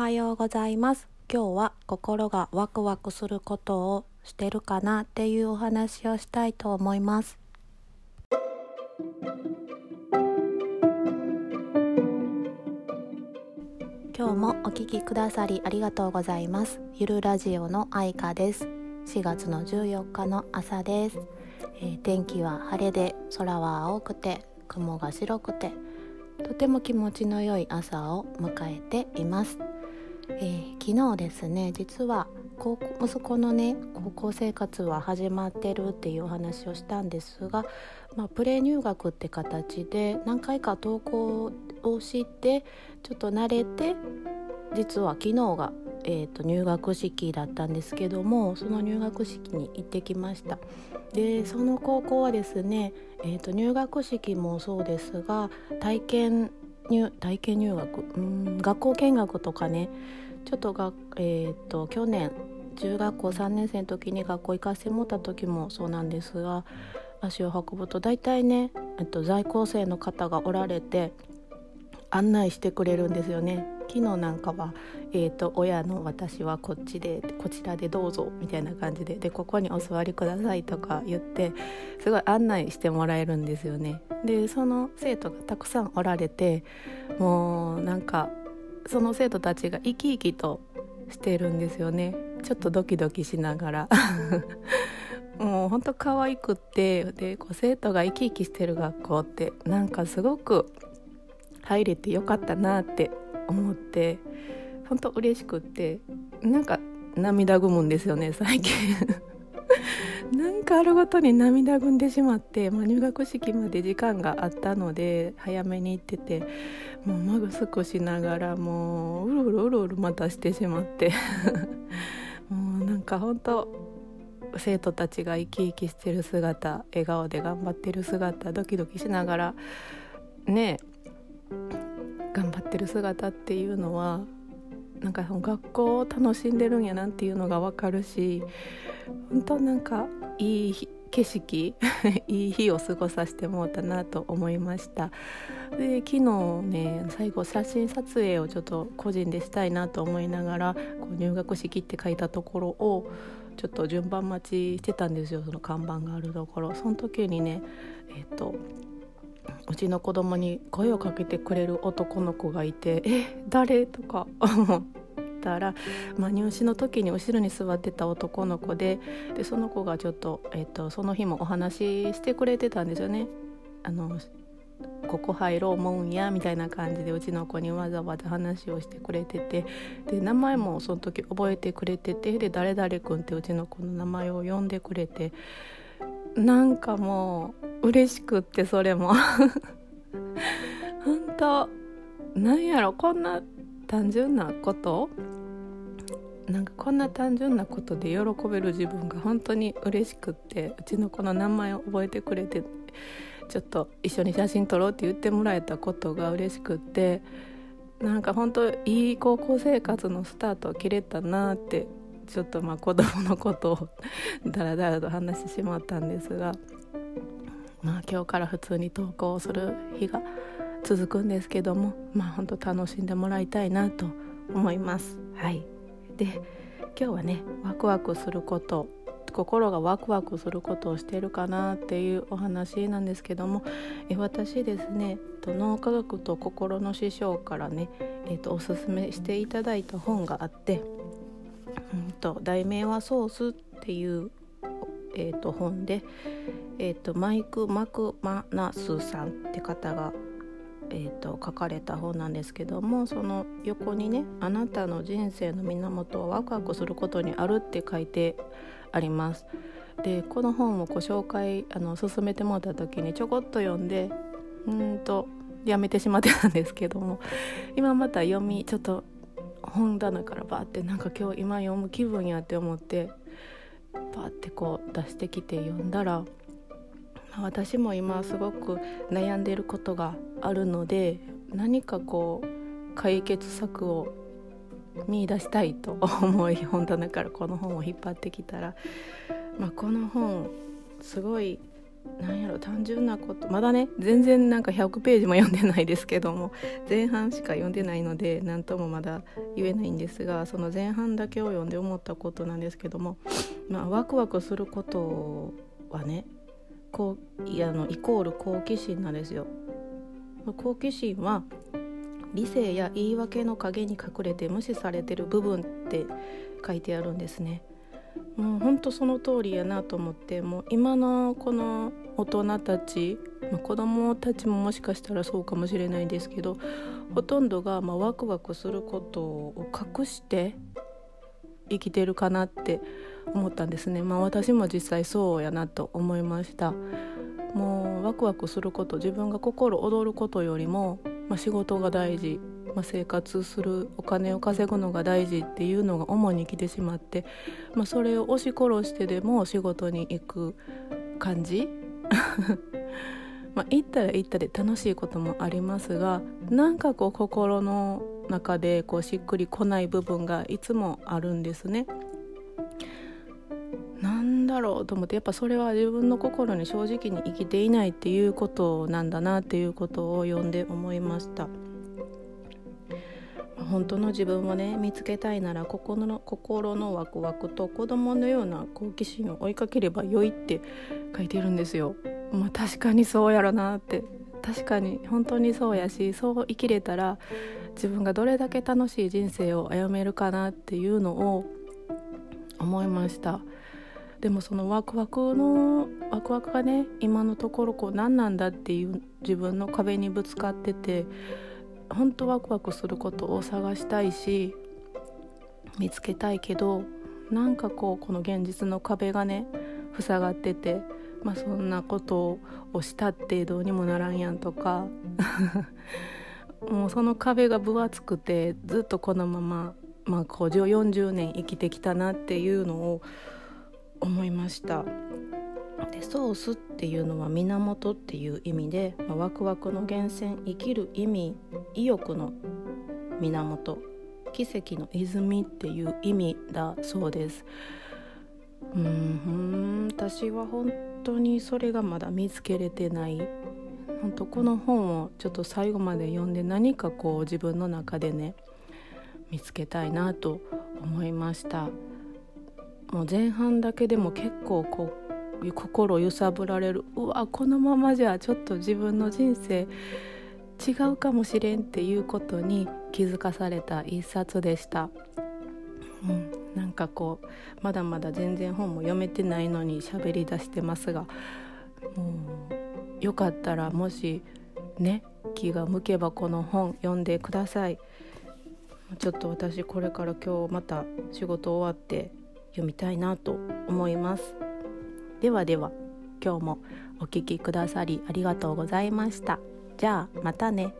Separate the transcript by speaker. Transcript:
Speaker 1: はようございます。今日は心がワクワクすることをしてるかなっていうお話をしたいと思います。今日もお聞きくださりありがとうございます。ゆるラジオの愛花です。4月の14日の朝です、えー、天気は晴れで空は青くて雲が白くてとても気持ちの良い朝を迎えています、えー、昨日ですね実は高息子のね高校生活は始まってるっていうお話をしたんですが、まあ、プレ入学って形で何回か登校をしてちょっと慣れて実は昨日が、えーと、入学式だったんですけどもその入学式に行ってきました。でその高校はですね、えーと、入学式もそうですが体験入体験入学。うん学校見学とかね。ちょっとが、えーと、去年中学校3年生の時に学校行かせてもらった時もそうなんですが足を運ぶと大体ね、えっと、在校生の方がおられて案内してくれるんですよね。昨日なんかは、えーと、親の私はこっちでこちらでどうぞみたいな感じででここにお座りくださいとか言ってすごい案内してもらえるんですよね。でその生徒がたくさんおられてもうなんかその生徒たちが生き生きとしてるんですよね。ちょっとドキドキしながら。もうほんと可愛くってでこう生徒が生き生きしてる学校ってなんかすごく入れてよかったなって思って本当嬉しくってなんか涙ぐむんですよね最近。なんかあるごとに涙ぐんでしまって、まあ、入学式まで時間があったので早めに行っててもうマグスクしながらもううろうろうろうろまたしてしまって。もうなんか本当生徒たちが生き生きしてる姿笑顔で頑張ってる姿ドキドキしながらねってる姿っていうのはなんか学校を楽しんでるんやなっていうのが分かるし本当なんかいい景色 いい日を過ごさせてもらったなと思いました。で昨日ね最後写真撮影をちょっと個人でしたいなと思いながらこう入学式って書いたところをちょっと順番待ちしてたんですよ。その看板があるところ。その時にねえっ、とうちの子供に声をかけてくれる男の子がいて「え誰?」とか思ったら、まあ、入試の時に後ろに座ってた男の子ででその子がちょっと,、えーと、その日もお話ししてくれてたんですよね。あのここ入ろう思うんやみたいな感じでうちの子にわざわざ話をしてくれててで名前もその時覚えてくれててで誰々君ってうちの子の名前を呼んでくれてなんかもう嬉しくってそれも。本当なんやろこんな単純なこと？なんかこんな単純なことで喜べる自分が本当に嬉しくってうちの子の名前を覚えてくれてちょっと一緒に写真撮ろうって言ってもらえたことが嬉しくってなんか本当いい高校生活のスタートを切れたなってちょっとまあ子供のことをだらだらと話してしまったんですがまあ今日から普通に投稿する日が続くんですけどもまあ本当楽しんでもらいたいなと思います。はい、で今日はねワクワクすること心がワクワクすることをしてるかなっていうお話なんですけどもえ私ですね脳科学と心の師匠からね、えーと、とおすすめしていただいた本があってうんと題名は「ソース」っていう、えー、と本で、えー、とマイク・マクマナスさんって方が、えー、と書かれた本なんですけどもその横にね「あなたの人生の源はワクワクすることにある」って書いてあります。でこの本をご紹介あの進めてもらった時にちょこっと読んでうんとやめてしまってたんですけども今また読みちょっと本棚からバーってなんか今日今読む気分やって思ってバーってこう出してきて読んだら私も今すごく悩んでることがあるので何かこう解決策を見出したいと思い本棚からこの本を引っ張ってきたら、まあ、この本すごいなんやろ単純なことまだね全然なんか100ページも読んでないですけども 前半しか読んでないので何ともまだ言えないんですがその前半だけを読んで思ったことなんですけども、まあ、ワクワクすることはねこういやのイコール好奇心なんですよ。好奇心は理性や言い訳の陰に隠れて無視されてる部分って書いてあるんですね。もうほんとその通りやなと思ってもう今のこの大人たち、まあ、子供たちももしかしたらそうかもしれないですけどほとんどがまあワクワクすることを隠して生きてるかなって思ったんですね。まあ、私も実際そうやなと思いました。もうワクワクすること自分が心躍ることよりも、まあ、仕事が大事まあ、生活するお金を稼ぐのが大事っていうのが主に来てしまって、まあ、それを押し殺してでも仕事に行く感じ まあ行ったら行ったで楽しいこともありますがなんかこう心の中でこうしっくりこない部分がいつもあるんですね。なんだろうと思ってやっぱそれは自分の心に正直に生きていないっていうことなんだなっていうことを読んで思いました。本当の自分をね見つけたいなら心の心のワクワクと子供のような好奇心を追いかければよいって書いてるんですよ。まあ、確かにそうやろなって確かに本当にそうやしそう生きれたら自分がどれだけ楽しい人生を歩めるかなっていうのを思いましたでもそのワクワクのワクワクがね今のところこう何なんだっていう自分の壁にぶつかってて本当ワクワクすることを探したいし見つけたいけどなんかこうこの現実の壁がね塞がってて、まあ、そんなことをしたってどうにもならんやんとかもうその壁が分厚くてずっとこのまま、まあ、こう40年生きてきたなっていうのを思いました。でソースっていうのは源っていう意味で、まあ、ワクワクの源泉生きる意味意欲の源奇跡の泉っていう意味だそうです。うん。私は本当にそれがまだ見つけれてない。本当この本をちょっと最後まで読んで何かこう自分の中でね見つけたいなと思いました。もう前半だけでも結構こう心揺さぶられる。うわこのままじゃちょっと自分の人生違うかもしれんっていうことに気づかされた一冊でした。うん、なんかこうまだまだ全然本も読めてないのに喋り出してますがもうよかったらもしね気が向けばこの本読んでください。ちょっと私これから今日また仕事終わって読みたいなと思います。ではでは今日もお聴きくださりありがとうございました。じゃあまたね。